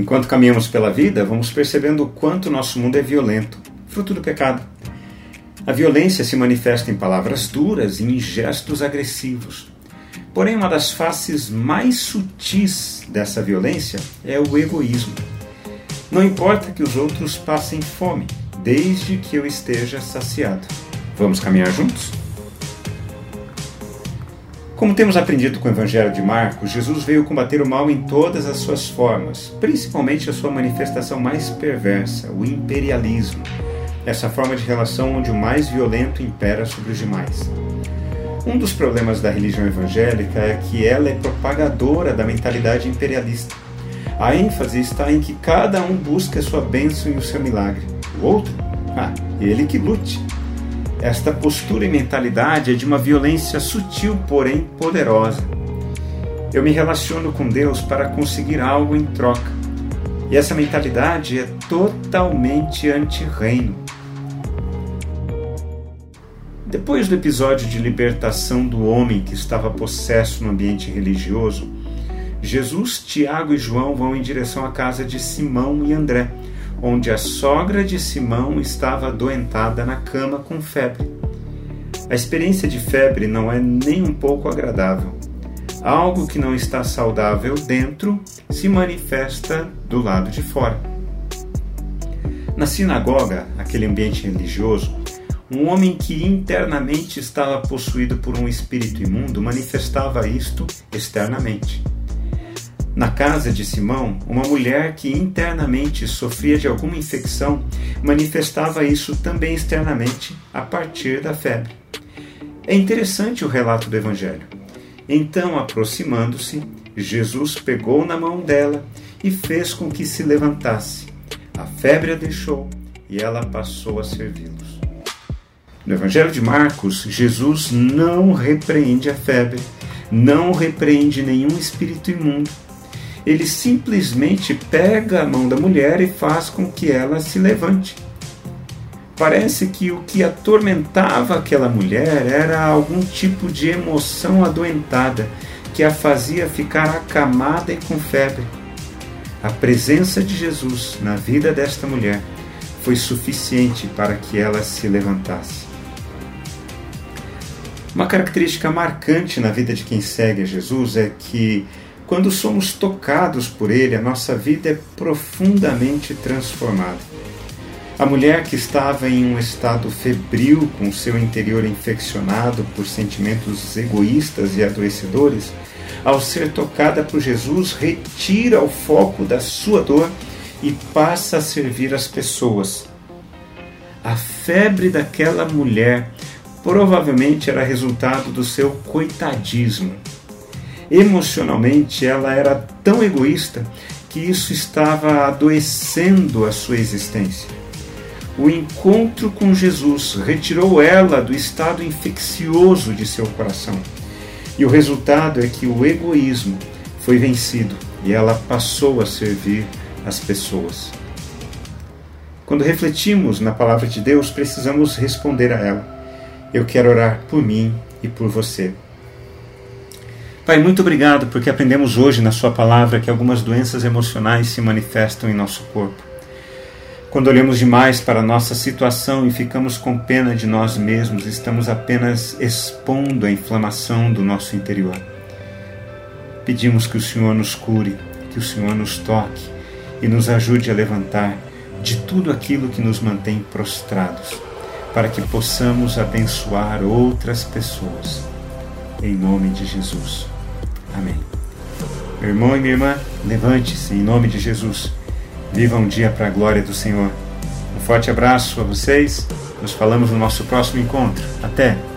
Enquanto caminhamos pela vida, vamos percebendo o quanto nosso mundo é violento, fruto do pecado. A violência se manifesta em palavras duras e em gestos agressivos. Porém, uma das faces mais sutis dessa violência é o egoísmo. Não importa que os outros passem fome, desde que eu esteja saciado. Vamos caminhar juntos? Como temos aprendido com o Evangelho de Marcos, Jesus veio combater o mal em todas as suas formas, principalmente a sua manifestação mais perversa, o imperialismo, essa forma de relação onde o mais violento impera sobre os demais. Um dos problemas da religião evangélica é que ela é propagadora da mentalidade imperialista. A ênfase está em que cada um busca a sua bênção e o seu milagre. O outro? Ah, ele que lute. Esta postura e mentalidade é de uma violência sutil, porém poderosa. Eu me relaciono com Deus para conseguir algo em troca. E essa mentalidade é totalmente anti-reino. Depois do episódio de libertação do homem que estava possesso no ambiente religioso, Jesus, Tiago e João vão em direção à casa de Simão e André onde a sogra de Simão estava adoentada na cama com febre. A experiência de febre não é nem um pouco agradável. Algo que não está saudável dentro se manifesta do lado de fora. Na sinagoga, aquele ambiente religioso, um homem que internamente estava possuído por um espírito imundo manifestava isto externamente. Na casa de Simão, uma mulher que internamente sofria de alguma infecção manifestava isso também externamente a partir da febre. É interessante o relato do Evangelho. Então, aproximando-se, Jesus pegou na mão dela e fez com que se levantasse. A febre a deixou e ela passou a servi-los. No Evangelho de Marcos, Jesus não repreende a febre, não repreende nenhum espírito imundo ele simplesmente pega a mão da mulher e faz com que ela se levante. Parece que o que atormentava aquela mulher era algum tipo de emoção adoentada que a fazia ficar acamada e com febre. A presença de Jesus na vida desta mulher foi suficiente para que ela se levantasse. Uma característica marcante na vida de quem segue a Jesus é que quando somos tocados por Ele, a nossa vida é profundamente transformada. A mulher que estava em um estado febril, com seu interior infeccionado por sentimentos egoístas e adoecedores, ao ser tocada por Jesus, retira o foco da sua dor e passa a servir as pessoas. A febre daquela mulher provavelmente era resultado do seu coitadismo Emocionalmente, ela era tão egoísta que isso estava adoecendo a sua existência. O encontro com Jesus retirou ela do estado infeccioso de seu coração. E o resultado é que o egoísmo foi vencido e ela passou a servir as pessoas. Quando refletimos na palavra de Deus, precisamos responder a ela. Eu quero orar por mim e por você. Pai, muito obrigado porque aprendemos hoje na Sua palavra que algumas doenças emocionais se manifestam em nosso corpo. Quando olhamos demais para a nossa situação e ficamos com pena de nós mesmos, estamos apenas expondo a inflamação do nosso interior. Pedimos que o Senhor nos cure, que o Senhor nos toque e nos ajude a levantar de tudo aquilo que nos mantém prostrados, para que possamos abençoar outras pessoas. Em nome de Jesus. Amém. Meu irmão e minha irmã, levante-se em nome de Jesus. Viva um dia para a glória do Senhor. Um forte abraço a vocês. Nos falamos no nosso próximo encontro. Até!